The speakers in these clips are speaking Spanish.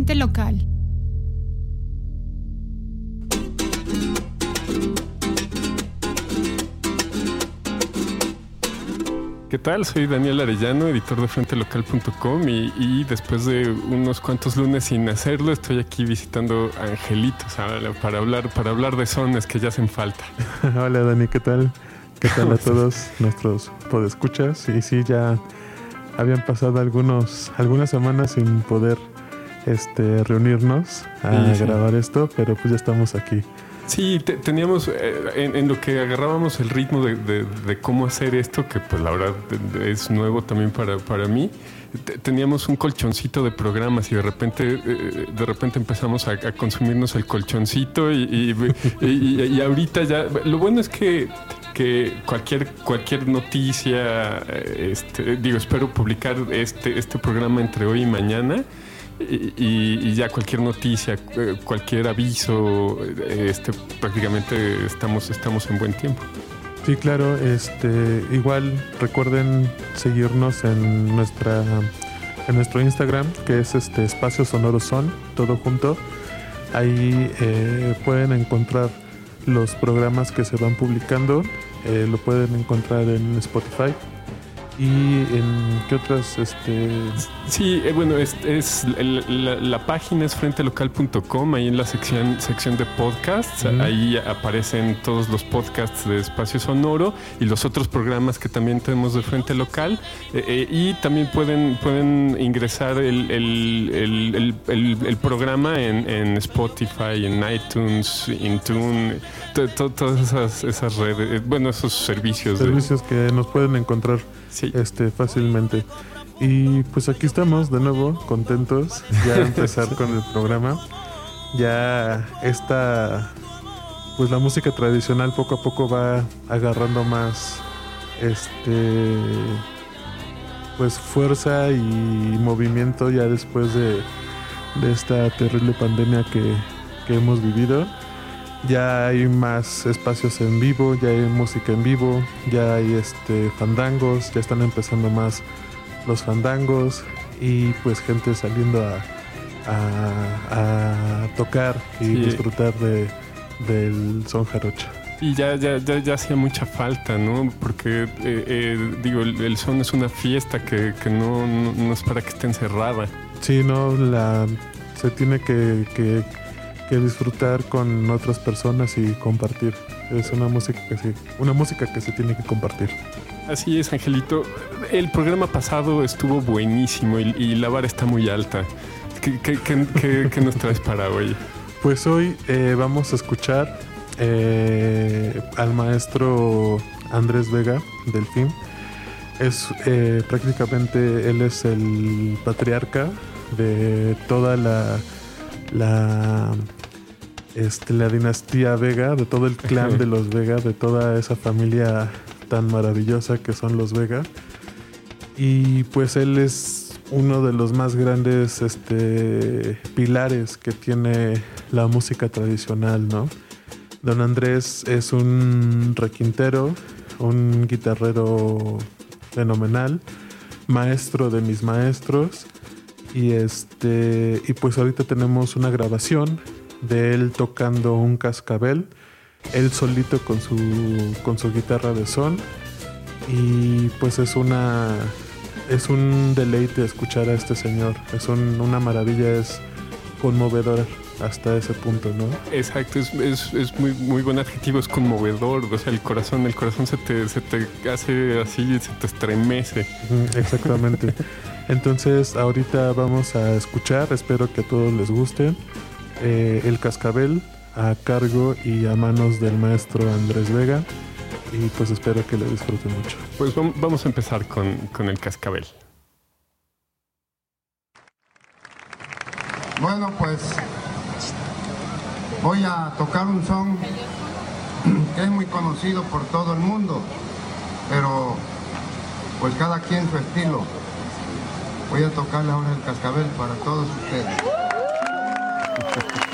Frente Local. ¿Qué tal? Soy Daniel Arellano, editor de frentelocal.com y, y después de unos cuantos lunes sin hacerlo, estoy aquí visitando a Angelitos para hablar, para hablar de sones que ya hacen falta. Hola Dani, ¿qué tal? ¿Qué tal a todos nuestros podescuchas? Y sí, ya habían pasado algunos, algunas semanas sin poder este, reunirnos a grabar esto, pero pues ya estamos aquí. Sí, teníamos eh, en, lo que agarrábamos el ritmo de, cómo hacer esto, que pues la verdad es nuevo también para, para mí. Teníamos un colchoncito de programas y de repente eh, de repente empezamos a, consumirnos el colchoncito y, y, ahorita ya lo bueno es que que cualquier cualquier noticia este, digo espero publicar este este programa entre hoy y mañana y, ya cualquier noticia, eh, cualquier aviso, este, prácticamente estamos, estamos en buen tiempo. Sí, claro, este, igual recuerden seguirnos en nuestra en nuestro Instagram, que es este espacio sonoro son, todo junto. Ahí eh, pueden encontrar los programas que se van publicando, eh, lo pueden encontrar en Spotify ¿Y en qué otras? Este... Sí, eh, bueno, es, la, página es frentelocal.com, ahí en la sección, sección de podcasts, ahí aparecen todos los podcasts de Espacio Sonoro y los otros programas que también tenemos de Frente Local. Eh, eh, y también pueden, pueden ingresar el, el programa en, en, Spotify, en iTunes, Intune, todas esas, esas redes, bueno, esos servicios. Servicios que nos pueden encontrar este, fácilmente. Y pues aquí estamos de nuevo, contentos ya de empezar con el programa. Ya esta, pues la música tradicional poco a poco va agarrando más, este, pues fuerza y movimiento ya después de, de esta terrible pandemia que, que hemos vivido ya hay más espacios en vivo, ya hay música en vivo, ya hay este fandangos, ya están empezando más los fandangos y pues gente saliendo a, a, tocar y disfrutar de, del son jarocho. Y ya, ya, ya, ya, hacía mucha falta, ¿no? Porque, eh, eh, digo, el, son es una fiesta que, que no, no, es para que esté encerrada. Sí, no, la, se tiene que, que que disfrutar con otras personas y compartir. Es una música que se, una música que se tiene que compartir. Así es, Angelito. El programa pasado estuvo buenísimo y, la vara está muy alta. ¿Qué, qué, nos traes para hoy? Pues hoy eh, vamos a escuchar eh, al maestro Andrés Vega del film. Es eh, prácticamente él es el patriarca de toda la, la este, la dinastía Vega, de todo el clan de los Vega, de toda esa familia tan maravillosa que son los Vega. Y pues él es uno de los más grandes este, pilares que tiene la música tradicional, ¿no? Don Andrés es un requintero, un guitarrero fenomenal, maestro de mis maestros. Y este. Y pues ahorita tenemos una grabación de él tocando un cascabel, él solito con su, con su guitarra de son. Y pues es una es un deleite escuchar a este señor. Es una maravilla, es conmovedor hasta ese punto, ¿no? Exacto, es, es, muy, muy buen adjetivo, es conmovedor, o sea, el corazón, el corazón se te, se te hace así, se te estremece. Exactamente. Entonces, ahorita vamos a escuchar, espero que a todos les guste. Eh, el Cascabel a cargo y a manos del maestro Andrés Vega. Y pues espero que lo disfruten mucho. Pues vamos a empezar con, con el Cascabel. Bueno, pues voy a tocar un son que es muy conocido por todo el mundo, pero pues cada quien su estilo. Voy a tocarle ahora el cascabel para todos ustedes. Thank you.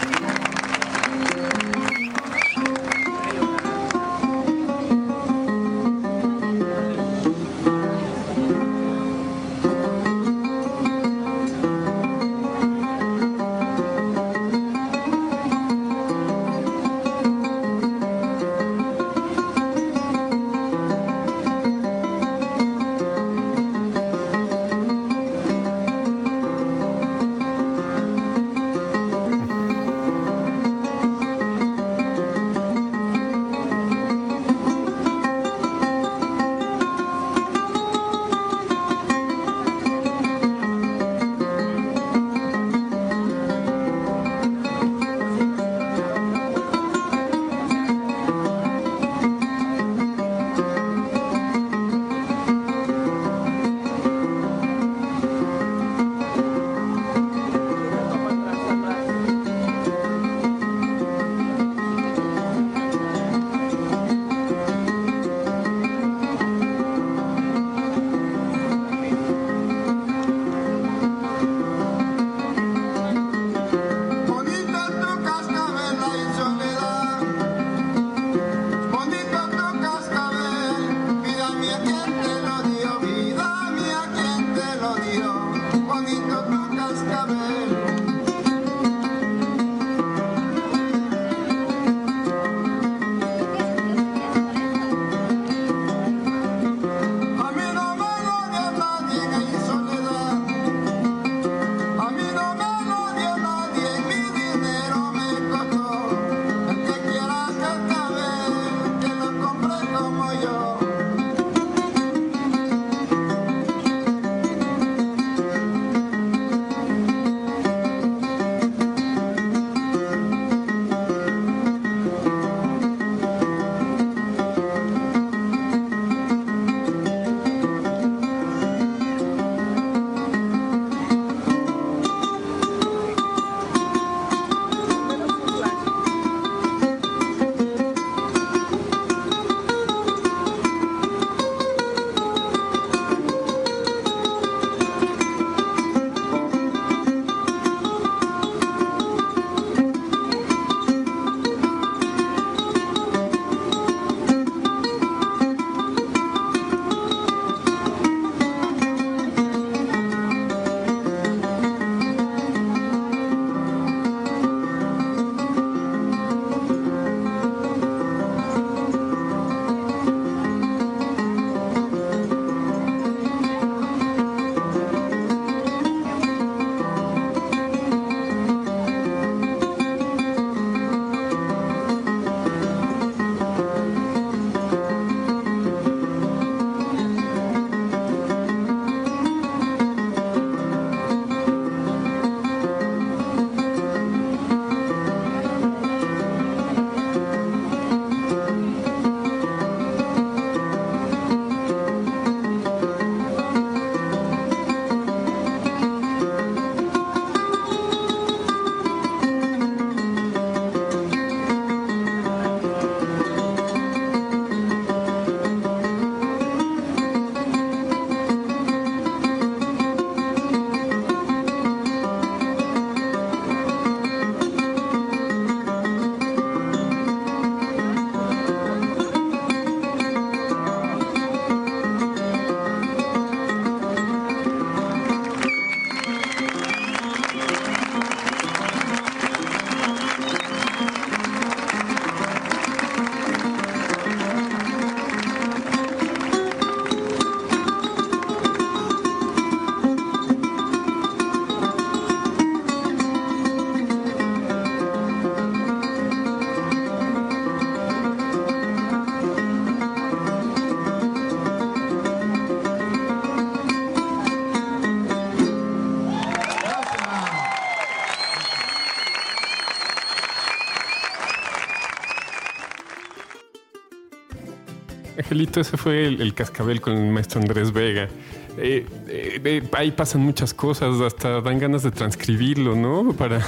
Angelito, ese fue el, cascabel con el maestro Andrés Vega. Eh, eh, ahí pasan muchas cosas, hasta dan ganas de transcribirlo, ¿no? Para,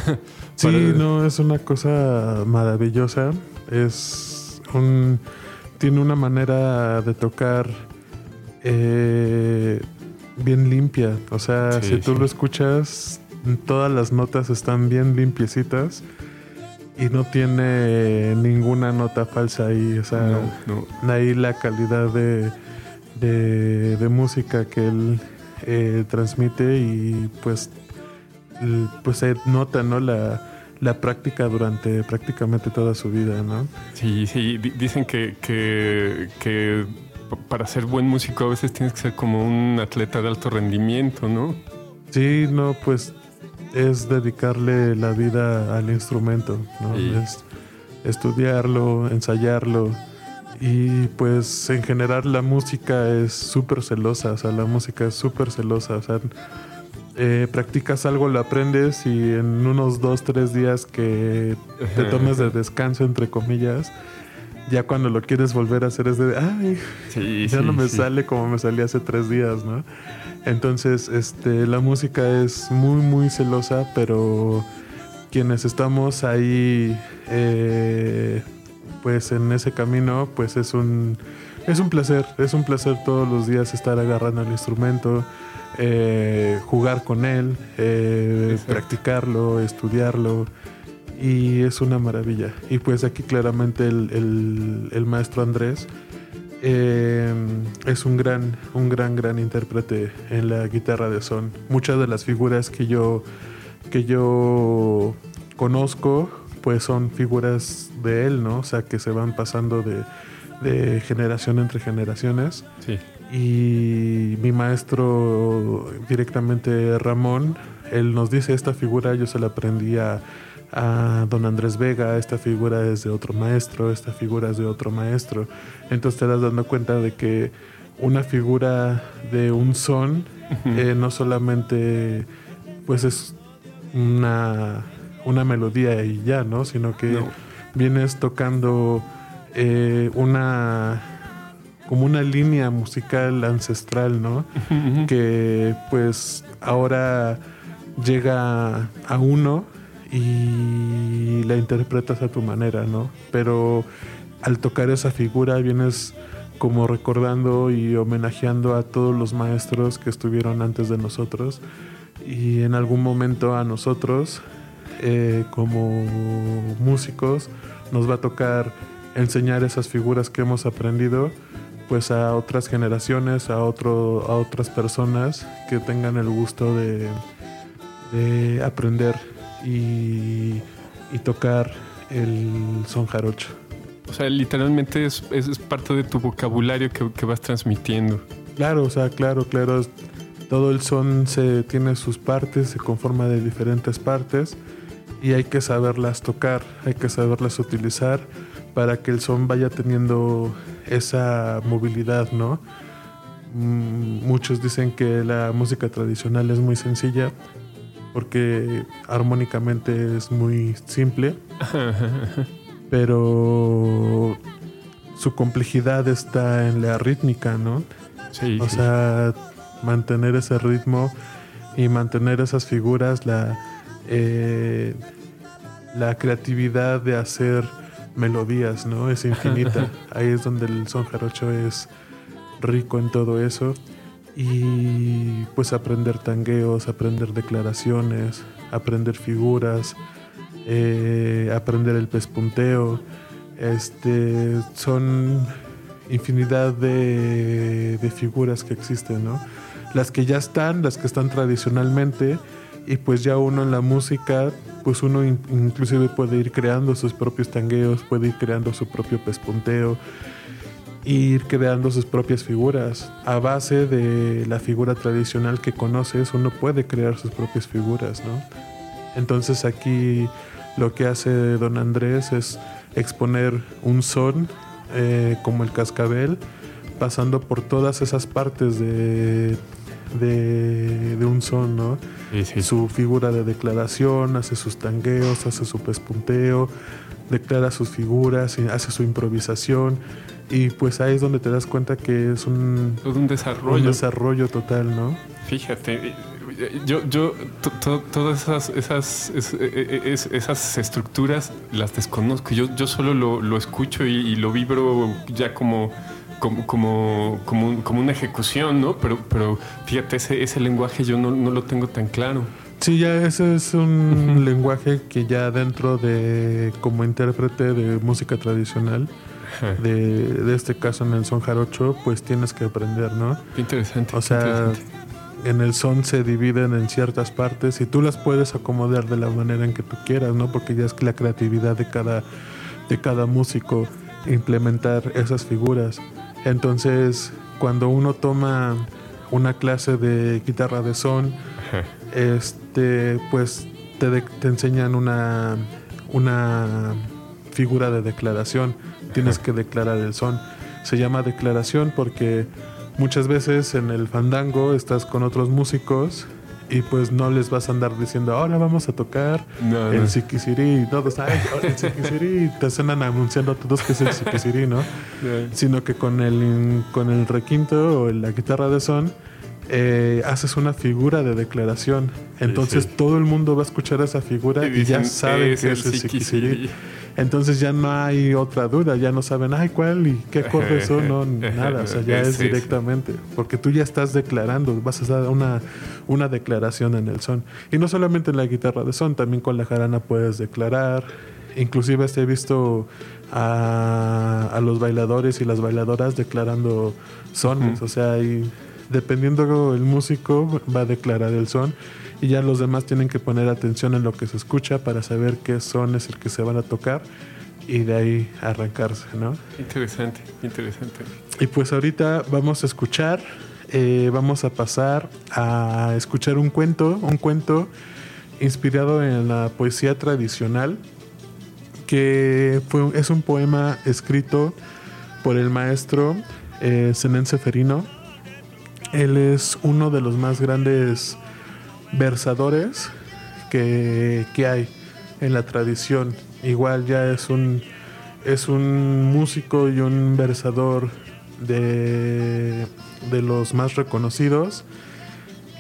sí, no, es una cosa maravillosa. Es un. Tiene una manera de tocar eh, bien limpia. O sea, si tú lo escuchas, todas las notas están bien limpiecitas y no tiene ninguna nota falsa ahí. O sea, ahí la calidad de, de, música que él eh, transmite y pues, pues se nota, ¿no? La, la práctica durante prácticamente toda su vida, ¿no? Sí, sí, dicen que, que, que para ser buen músico a veces tienes que ser como un atleta de alto rendimiento, ¿no? Sí, no, pues es dedicarle la vida al instrumento, ¿no? Es estudiarlo, ensayarlo. Y pues en general la música es súper celosa, o sea, la música es súper celosa, o sea, eh, practicas algo, lo aprendes y en unos dos, tres días que te tomes de descanso, entre comillas, ya cuando lo quieres volver a hacer es de, ay, ya no me sale como me salía hace tres días, ¿no? Entonces, este, la música es muy, muy celosa, pero quienes estamos ahí, eh, pues en ese camino, pues es un, es un placer, es un placer todos los días estar agarrando el instrumento, eh, jugar con él, eh, practicarlo, estudiarlo y es una maravilla. Y pues aquí claramente el, el maestro Andrés, eh, es un gran, un gran, gran intérprete en la guitarra de son. Muchas de las figuras que yo, que yo conozco, pues son figuras de él, ¿no? O sea, que se van pasando de, de generación entre generaciones. Sí. Y mi maestro directamente Ramón, él nos dice esta figura, yo se la aprendí a a don Andrés Vega, esta figura es de otro maestro, esta figura es de otro maestro. Entonces te das dando cuenta de que una figura de un son eh, no solamente pues es una, una melodía y ya, ¿no? Sino que vienes tocando eh, una como una línea musical ancestral, ¿no? Que pues ahora llega a uno y la interpretas a tu manera, ¿no? Pero al tocar esa figura vienes como recordando y homenajeando a todos los maestros que estuvieron antes de nosotros y en algún momento a nosotros eh, como músicos nos va a tocar enseñar esas figuras que hemos aprendido pues a otras generaciones, a, otro, a otras personas que tengan el gusto de, de aprender y, tocar el son jarocho. O sea, literalmente es, es, parte de tu vocabulario que, vas transmitiendo. Claro, o sea, claro, claro. Todo el son se tiene sus partes, se conforma de diferentes partes y hay que saberlas tocar, hay que saberlas utilizar para que el son vaya teniendo esa movilidad, ¿no? Mm, muchos dicen que la música tradicional es muy sencilla, porque armónicamente es muy simple, pero su complejidad está en la rítmica, ¿no? Sí. O sea, mantener ese ritmo y mantener esas figuras, la, eh, la creatividad de hacer melodías, ¿no? Es infinita. Ahí es donde el son jarocho es rico en todo eso y pues aprender tangueos, aprender declaraciones, aprender figuras, eh, aprender el pespunteo. Este, son infinidad de, figuras que existen, ¿no? Las que ya están, las que están tradicionalmente, y pues ya uno en la música, pues uno inclusive puede ir creando sus propios tangueos, puede ir creando su propio pespunteo ir creando sus propias figuras. A base de la figura tradicional que conoces, uno puede crear sus propias figuras, ¿no? Entonces aquí lo que hace don Andrés es exponer un son eh, como el cascabel, pasando por todas esas partes de, de, un son, ¿no? Su figura de declaración, hace sus tangueos, hace su pespunteo, declara sus figuras, hace su improvisación Y pues ahí es donde te das cuenta que es un, Todo un desarrollo. un desarrollo total, ¿no? Fíjate, eh, yo, yo to- to- todas esas, esas, es- eh, es- esas estructuras las desconozco. Yo, yo solo lo, lo escucho y, y lo vibro ya como, como, como, como, un- como una ejecución, ¿no? Pero, pero fíjate, ese, ese lenguaje yo no, no lo tengo tan claro. Sí, ya ese es un lenguaje que ya dentro de, como intérprete de música tradicional. De, de este caso en el son jarocho, pues tienes que aprender, ¿no? Qué interesante. O sea, interesante. en el son se dividen en ciertas partes y tú las puedes acomodar de la manera en que tú quieras, ¿no? Porque ya es la creatividad de cada, de cada músico implementar esas figuras. Entonces, cuando uno toma una clase de guitarra de son, Ajá. este, pues te, de- te enseñan una, una figura de declaración. Tienes que declarar el son. Se llama declaración porque muchas veces en el fandango estás con otros músicos y pues no les vas a andar diciendo ahora vamos a tocar No, el no. Siquisirí y todos "Ay, ahora el Siquisirí", y te están anunciando a todos que es el Siquisirí, ¿no? sino que con el, con el requinto o la guitarra de son eh, haces una figura de declaración. Entonces sí. todo el mundo va a escuchar esa figura y, ya "Es que es el Siquisirí". Entonces ya no hay otra duda, ya no saben, ay, cuál y qué acordes son, no, nada, o sea, ya es directamente, porque tú ya estás declarando, vas a dar una, una declaración en el son. Y no solamente en la guitarra de son, también con la jarana puedes declarar, inclusive he visto a, a los bailadores y las bailadoras declarando sones, o sea, y dependiendo el músico va a declarar el son y ya los demás tienen que poner atención en lo que se escucha para saber qué son es el que se van a tocar y de ahí arrancarse, ¿no? Interesante, interesante. Y pues ahorita vamos a escuchar, eh, vamos a pasar a escuchar un cuento, un cuento inspirado en la poesía tradicional, que fue, es un poema escrito por el maestro eh, Zenén Seferino. Él es uno de los más grandes versadores que, que hay en la tradición. Igual ya es un, es un músico y un versador de, de los más reconocidos.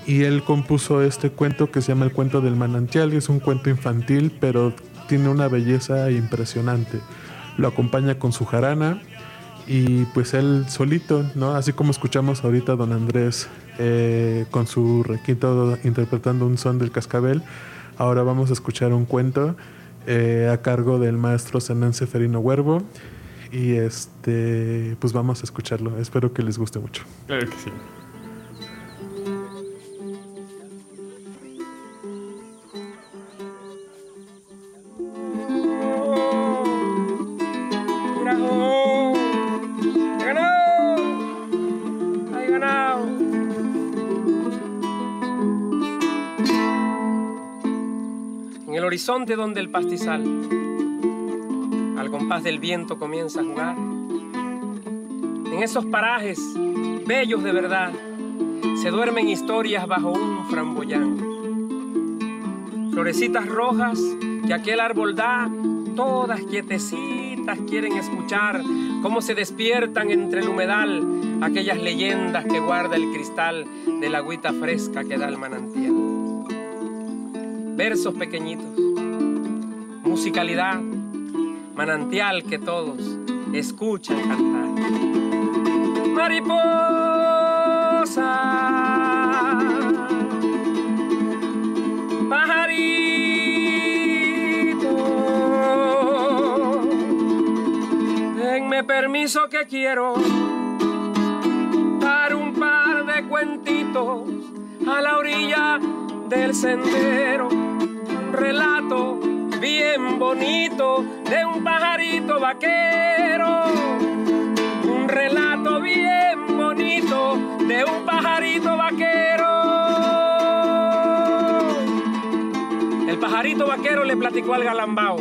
Y él compuso este cuento que se llama El cuento del manantial, es un cuento infantil, pero tiene una belleza impresionante. Lo acompaña con su jarana y pues él solito, ¿no? Así como escuchamos ahorita a don Andrés eh, con su requinto interpretando un son del cascabel, ahora vamos a escuchar un cuento eh, a cargo del maestro Zenán Seferino Huervo y este pues vamos a escucharlo. Espero que les guste mucho. Claro que sí. El horizonte donde el pastizal al compás del viento comienza a jugar. En esos parajes bellos de verdad se duermen historias bajo un framboyán. Florecitas rojas que aquel árbol da, todas quietecitas quieren escuchar cómo se despiertan entre el humedal aquellas leyendas que guarda el cristal de la agüita fresca que da el manantial. Versos pequeñitos, musicalidad, manantial que todos escuchan cantar. Mariposa, pajarito, denme permiso que quiero dar un par de cuentitos a la orilla del sendero, un relato bien bonito de un pajarito vaquero, un relato bien bonito de un pajarito vaquero. El pajarito vaquero le platicó al galambao.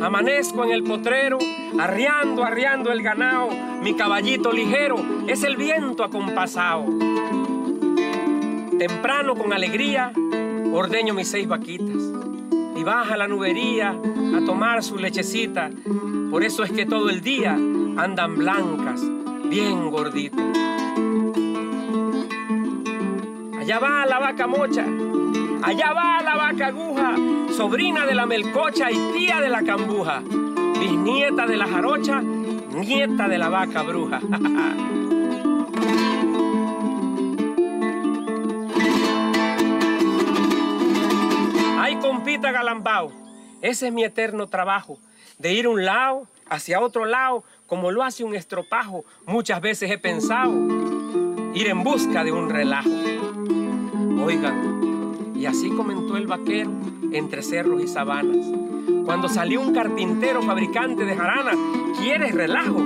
Amanezco en el potrero, arriando, arriando el ganao. Mi caballito ligero es el viento acompasado. Temprano con alegría ordeño mis seis vaquitas y baja la nubería a tomar su lechecita. Por eso es que todo el día andan blancas, bien gorditas. Allá va la vaca mocha, allá va la vaca aguja, sobrina de la melcocha y tía de la cambuja, bisnieta de la jarocha, nieta de la vaca bruja. Galambao, ese es mi eterno trabajo, de ir un lado hacia otro lado, como lo hace un estropajo. Muchas veces he pensado ir en busca de un relajo. Oigan, y así comentó el vaquero entre cerros y sabanas. Cuando salió un carpintero fabricante de jarana, ¿quieres relajo?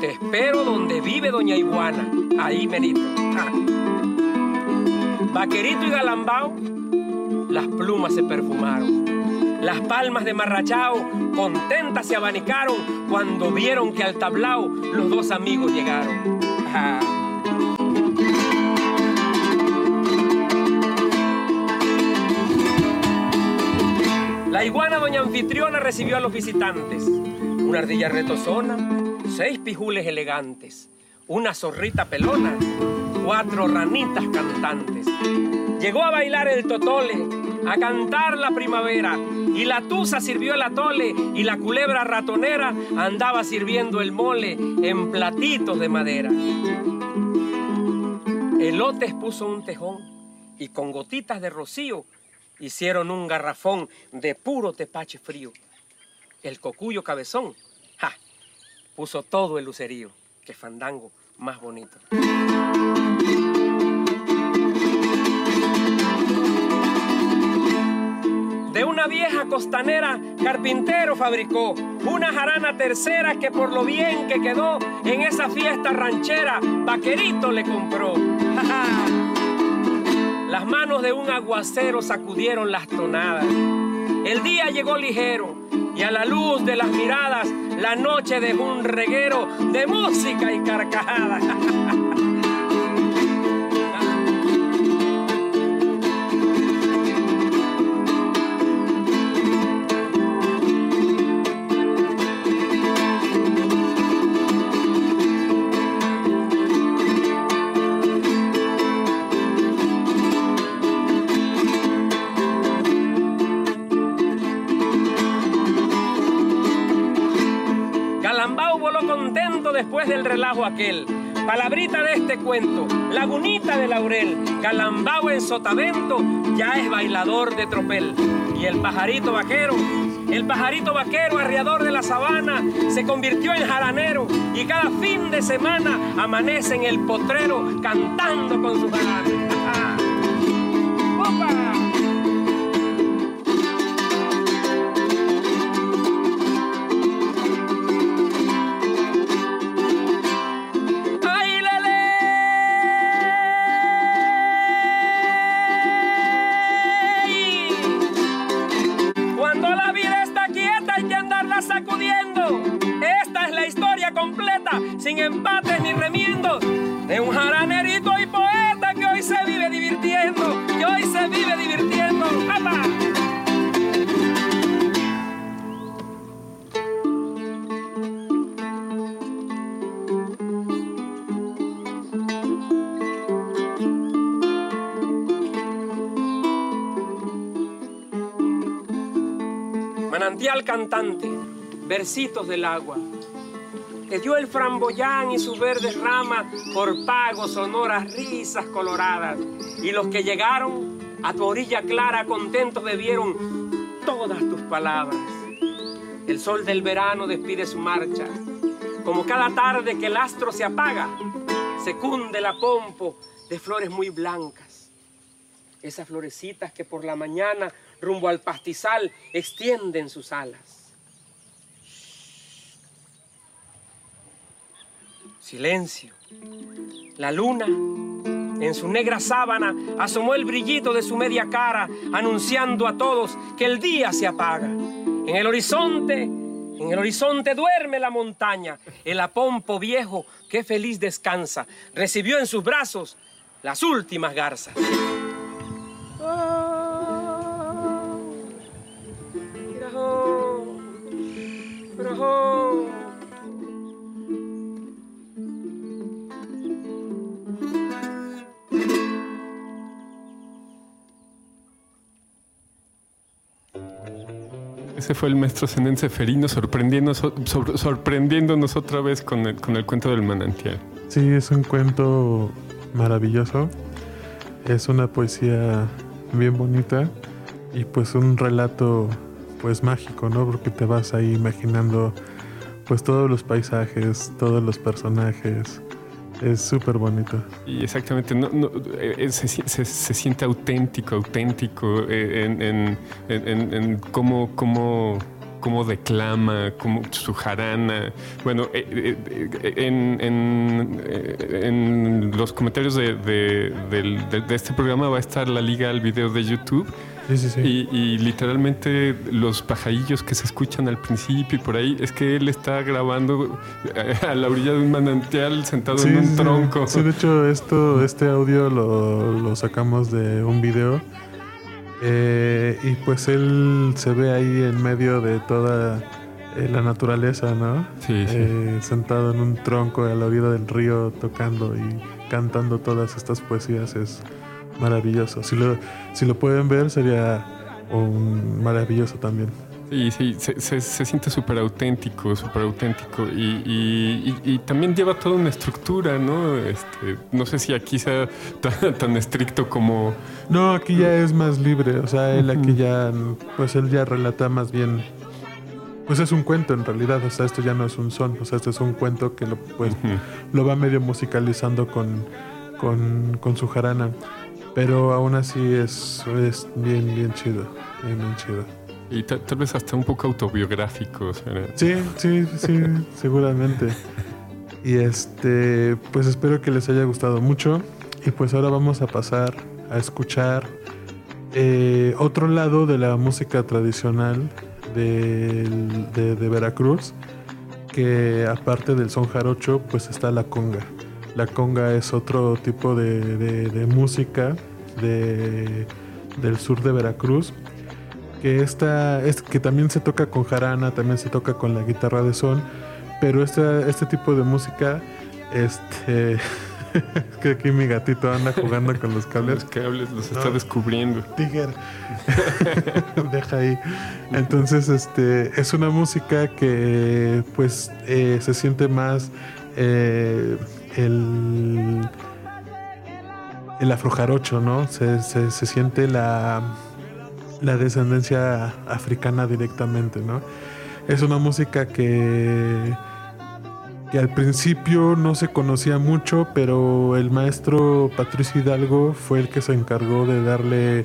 Te espero donde vive Doña Iguana, ahí menito. Vaquerito y galambao, las plumas se perfumaron. Las palmas de Marrachao contentas se abanicaron cuando vieron que al tablao los dos amigos llegaron. La iguana doña anfitriona recibió a los visitantes. Una ardilla retozona, seis pijules elegantes, una zorrita pelona, cuatro ranitas cantantes. Llegó a bailar el totole, a cantar la primavera, y la tusa sirvió el atole, y la culebra ratonera andaba sirviendo el mole en platitos de madera. Elotes puso un tejón, y con gotitas de rocío hicieron un garrafón de puro tepache frío. El cocuyo cabezón, ja, puso todo el lucerío. Qué fandango más bonito. De una vieja costanera, carpintero fabricó una jarana tercera que por lo bien que quedó en esa fiesta ranchera, vaquerito le compró. Las manos de un aguacero sacudieron las tonadas. El día llegó ligero y a la luz de las miradas la noche dejó un reguero de música y carcajadas. aquel. Palabrita de este cuento, lagunita de laurel, calambao en sotavento, ya es bailador de tropel. Y el pajarito vaquero, el pajarito vaquero, arriador de la sabana, se convirtió en jaranero y cada fin de semana amanece en el potrero cantando con su jarana. Sin empates ni remiendos, de un jaranerito y poeta que hoy se vive divirtiendo, que hoy se vive divirtiendo. ¡Apa! Manantial cantante, versitos del agua que dio el framboyán y sus verdes ramas por pagos, sonoras, risas coloradas. Y los que llegaron a tu orilla clara contentos bebieron todas tus palabras. El sol del verano despide su marcha. Como cada tarde que el astro se apaga, se cunde la pompo de flores muy blancas. Esas florecitas que por la mañana rumbo al pastizal extienden sus alas. Silencio. La luna, en su negra sábana, asomó el brillito de su media cara, anunciando a todos que el día se apaga. En el horizonte, en el horizonte duerme la montaña. El apompo viejo, que feliz descansa, recibió en sus brazos las últimas garzas. Fue el maestro Zenén Seferino sorprendiéndonos, otra vez con el, con el cuento del manantial. Sí, es un cuento maravilloso. Es una poesía bien bonita y pues un relato pues mágico, ¿no? Porque te vas ahí imaginando pues todos los paisajes, todos los personajes. Es súper bonito. Y exactamente, no, no, eh, se, se, se, siente auténtico, auténtico eh, en, en, en, en cómo, cómo cómo declama, cómo su jarana. Bueno, eh, en, los comentarios de, de, de, este programa va a estar la liga al video de YouTube Sí, sí, sí. Y, y, literalmente los pajarillos que se escuchan al principio y por ahí, es que él está grabando a la orilla de un manantial sentado en un tronco. Sí, de hecho, esto, este audio lo, lo sacamos de un video. Eh, y pues él se ve ahí en medio de toda eh, la naturaleza, ¿no? Sí, sí. Eh, sentado en un tronco a la orilla del río, tocando y cantando todas estas poesías. Es maravilloso. Si lo, si lo pueden ver, sería un maravilloso también. Sí, sí, se, se, se siente súper auténtico, súper auténtico. Y, y, y, y, también lleva toda una estructura, ¿no? Este, no sé si aquí sea tan, tan, estricto como... No, aquí ya es más libre. O sea, él aquí ya, pues él ya relata más bien... Pues es un cuento en realidad, o sea, esto ya no es un son, o sea, esto es un cuento que lo, pues, uh -huh. lo va medio musicalizando con, con, con su jarana. Pero aún así es, es bien, bien chido. Bien, bien chido. Y tal, tal vez hasta un poco autobiográfico. O sea, sí, sí, sí, seguramente. Y este, pues espero que les haya gustado mucho. Y pues ahora vamos a pasar a escuchar eh, otro lado de la música tradicional de, de, de Veracruz. Que aparte del son jarocho, pues está la conga. La conga es otro tipo de, de, de música de, del sur de Veracruz. Que, esta, es, que también se toca con jarana, también se toca con la guitarra de son. Pero este, este tipo de música, este. es que aquí mi gatito anda jugando con los cables. Los cables los no. está descubriendo. Tiger. Deja ahí. Entonces, este. Es una música que, pues, eh, se siente más. Eh, el, el afrojarocho, ¿no? Se, se, siente la, la descendencia africana directamente, ¿no? Es una música que, que al principio no se conocía mucho, pero el maestro Patricio Hidalgo fue el que se encargó de darle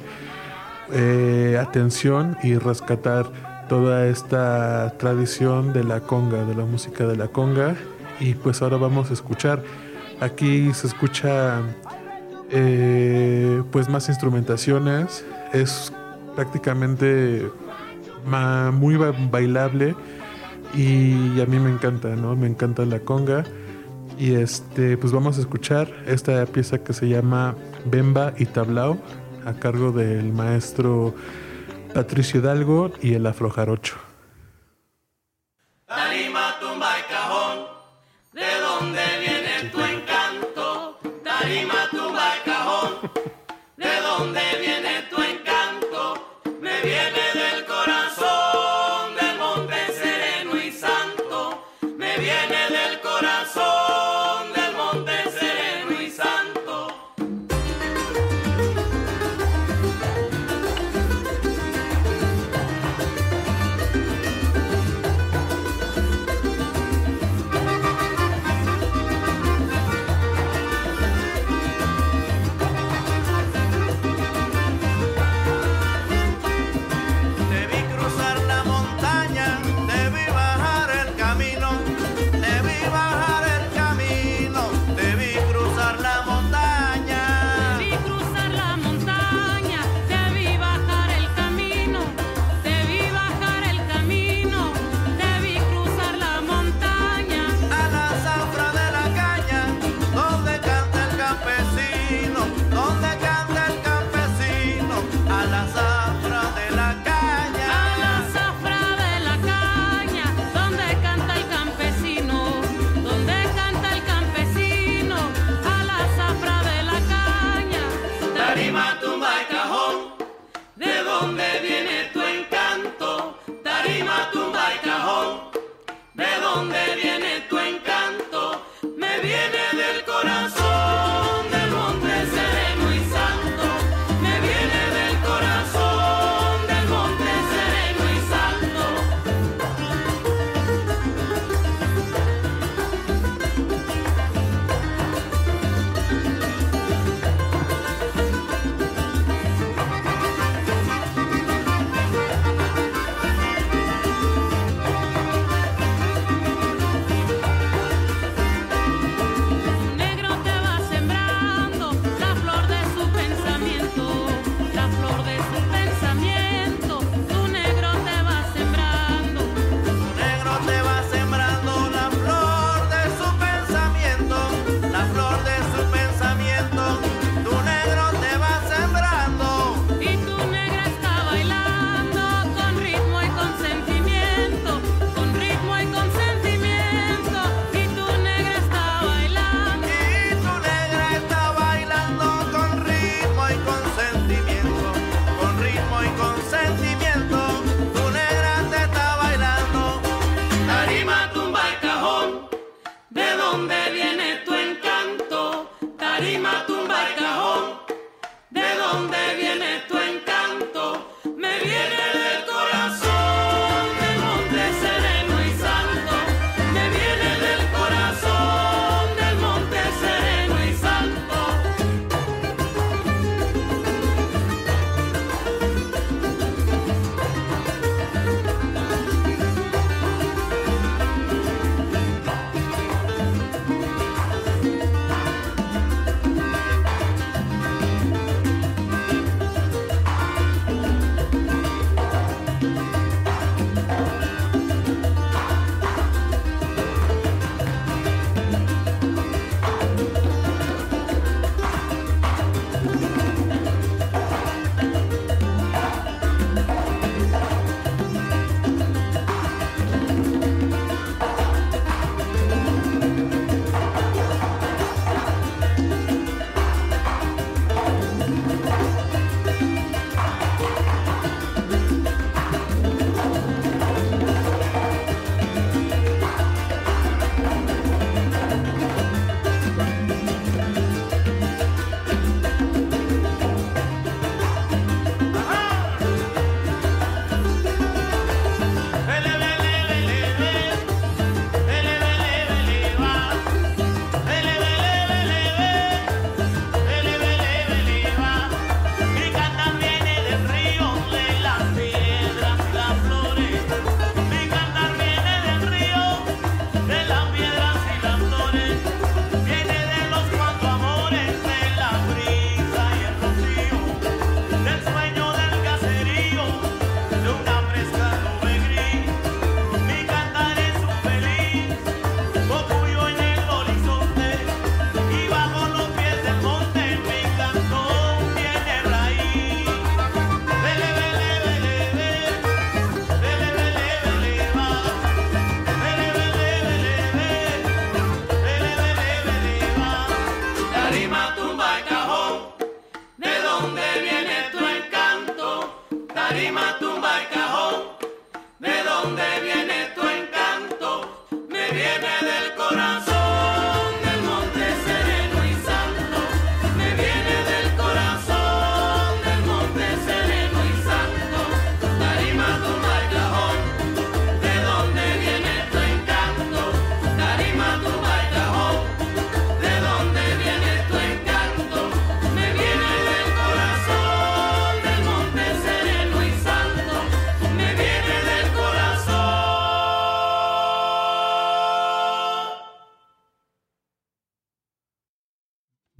eh, atención y rescatar toda esta tradición de la conga, de la música de la conga y pues ahora vamos a escuchar. Aquí se escucha eh, pues más instrumentaciones, es prácticamente muy ba bailable y a mí me encanta, ¿no? Me encanta la conga y este pues vamos a escuchar esta pieza que se llama Bemba y Tablao a cargo del maestro Patricio Hidalgo y el afrojarocho.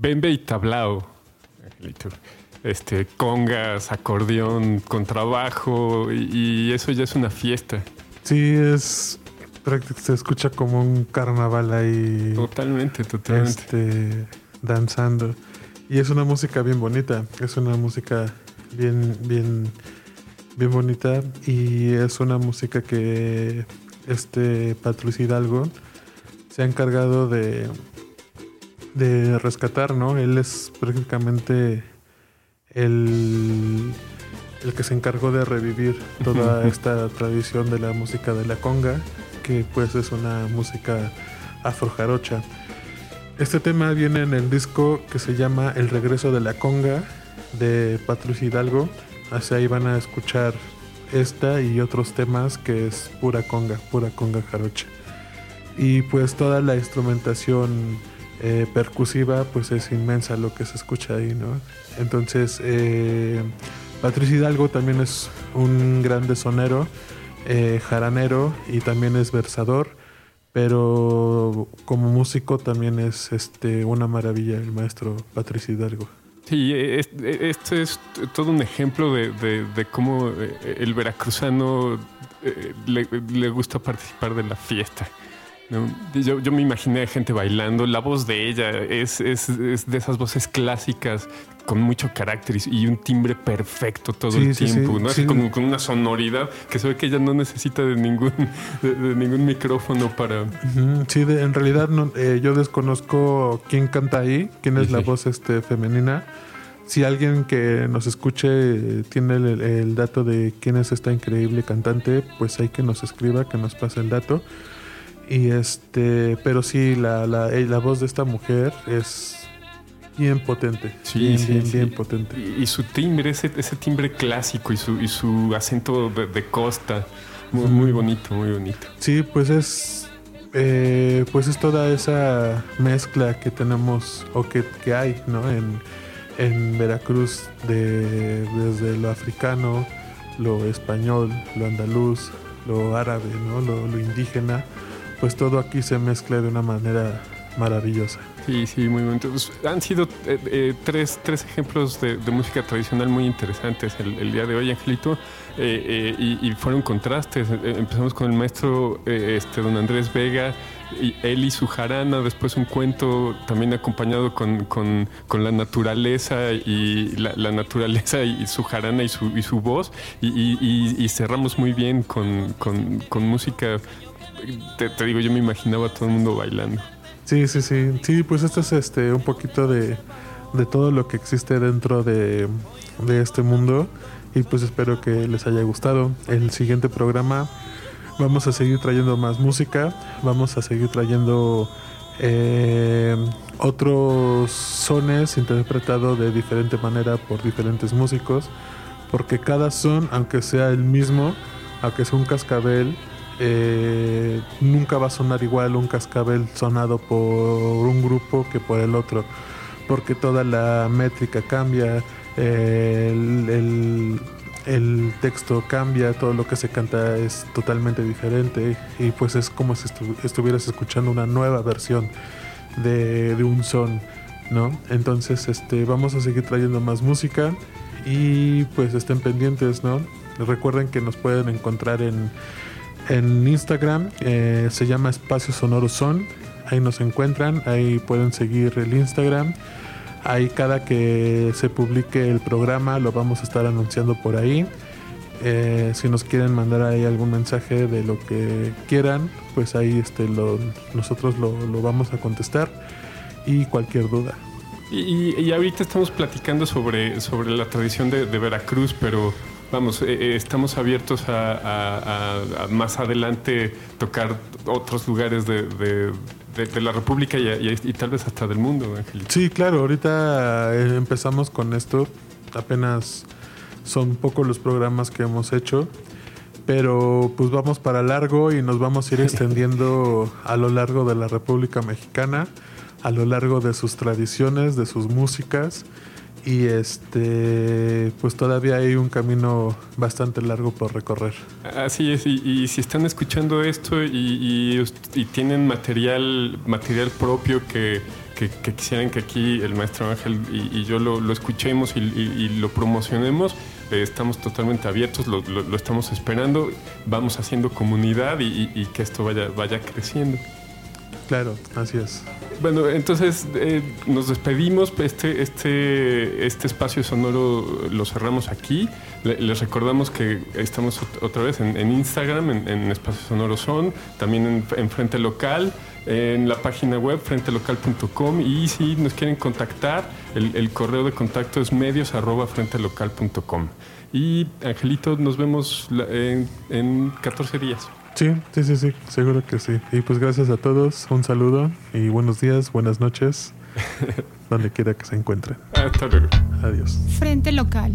Bembe y tablao. Este, congas, acordeón, contrabajo, y, y eso ya es una fiesta. Sí, es se escucha como un carnaval ahí. Totalmente, totalmente. Este, danzando. Y es una música bien bonita. Es una música bien, bien, bien bonita. Y es una música que este Patricio Hidalgo se ha encargado de de rescatar, ¿no? Él es prácticamente el, el que se encargó de revivir toda esta tradición de la música de la conga, que pues es una música afrojarocha. Este tema viene en el disco que se llama El regreso de la conga de Patricio Hidalgo. Hacia ahí van a escuchar esta y otros temas que es pura conga, pura conga jarocha. Y pues toda la instrumentación eh, percusiva, pues es inmensa lo que se escucha ahí, ¿no? Entonces, eh, Patricio Hidalgo también es un gran sonero, eh, jaranero y también es versador, pero como músico también es este, una maravilla el maestro Patricio Hidalgo. Sí, este es todo un ejemplo de, cómo el veracruzano le gusta participar de la fiesta. Yo, yo, me imaginé gente bailando, la voz de ella es, es, es, de esas voces clásicas con mucho carácter y un timbre perfecto todo el tiempo, ¿no? Así como con una sonoridad que se ve que ella no necesita de ningún, de, ningún micrófono para... Sí, en realidad no, eh, yo desconozco quién canta ahí, quién es la voz este, femenina. Si alguien que nos escuche eh, tiene el, el dato de quién es esta increíble cantante, pues hay que nos escriba, que nos pase el dato. Y este, pero sí, la, la, eh, la voz de esta mujer es bien potente. Sí, bien, bien, bien potente. Y, su timbre, ese, ese, timbre clásico y su, y su acento de, costa, muy, muy, bonito, muy bonito. Sí, pues es, eh, pues es toda esa mezcla que tenemos o que, que hay, ¿no? En, en Veracruz, de, desde lo africano, lo español, lo andaluz, lo árabe, ¿no? Lo, lo indígena pues todo aquí se mezcla de una manera maravillosa. Sí, sí, muy bonito. Pues, han sido eh, eh, tres, tres, ejemplos de, música tradicional muy interesantes el, día de hoy, Angelito, eh, y, fueron contrastes. empezamos con el maestro este, don Andrés Vega, y él y su jarana, después un cuento también acompañado con, con, la naturaleza y la, naturaleza y su jarana y su, y su voz, y, y cerramos muy bien con, con música te, digo, yo me imaginaba a todo el mundo bailando. Sí, sí, sí. Sí, pues esto es este un poquito de, todo lo que existe dentro de, este mundo. Y pues espero que les haya gustado. El siguiente programa vamos a seguir trayendo más música. Vamos a seguir trayendo eh, otros sones interpretados de diferente manera por diferentes músicos. Porque cada son, aunque sea el mismo, aunque sea un cascabel, eh, nunca va a sonar igual un cascabel sonado por un grupo que por el otro, porque toda la métrica cambia, el, texto cambia, todo lo que se canta es totalmente diferente y pues es como si estuvieras escuchando una nueva versión de, de un son, ¿no? Entonces este, vamos a seguir trayendo más música y pues estén pendientes, ¿no? Recuerden que nos pueden encontrar en en Instagram eh, se llama Espacio Sonoro Son. Ahí nos encuentran, ahí pueden seguir el Instagram. Ahí cada que se publique el programa lo vamos a estar anunciando por ahí. Eh, si nos quieren mandar ahí algún mensaje de lo que quieran, pues ahí este, nosotros lo, vamos a contestar y cualquier duda. Y, ahorita estamos platicando sobre, sobre la tradición de Veracruz, pero vamos, eh, eh, estamos abiertos a, más adelante tocar otros lugares de, la República y, tal vez hasta del mundo, Angelito. Sí, claro, ahorita eh, empezamos con esto, apenas son pocos los programas que hemos hecho, pero pues vamos para largo y nos vamos a ir extendiendo a lo largo de la República Mexicana, a lo largo de sus tradiciones, de sus músicas y este pues todavía hay un camino bastante largo por recorrer. Así es, y, si están escuchando esto y, tienen material, material propio que, quisieran que aquí el maestro Ángel y, yo lo, escuchemos y, lo promocionemos, eh, estamos totalmente abiertos, lo, estamos esperando, vamos haciendo comunidad y, que esto vaya, vaya creciendo. Claro, así es. Bueno, entonces eh, nos despedimos. Este, este, este espacio sonoro lo cerramos aquí. les recordamos que estamos otra vez en, Instagram, en, Espacio Sonoro Son, también en, Frente Local, en la página web frentelocal.com y si nos quieren contactar, el, correo de contacto es medios. Y Angelito, nos vemos en 14 días. Sí, sí, sí, sí, seguro que sí. Y pues gracias a todos, un saludo y buenos días, buenas noches, donde quiera que se encuentren. Hasta luego. Adiós. Frente local.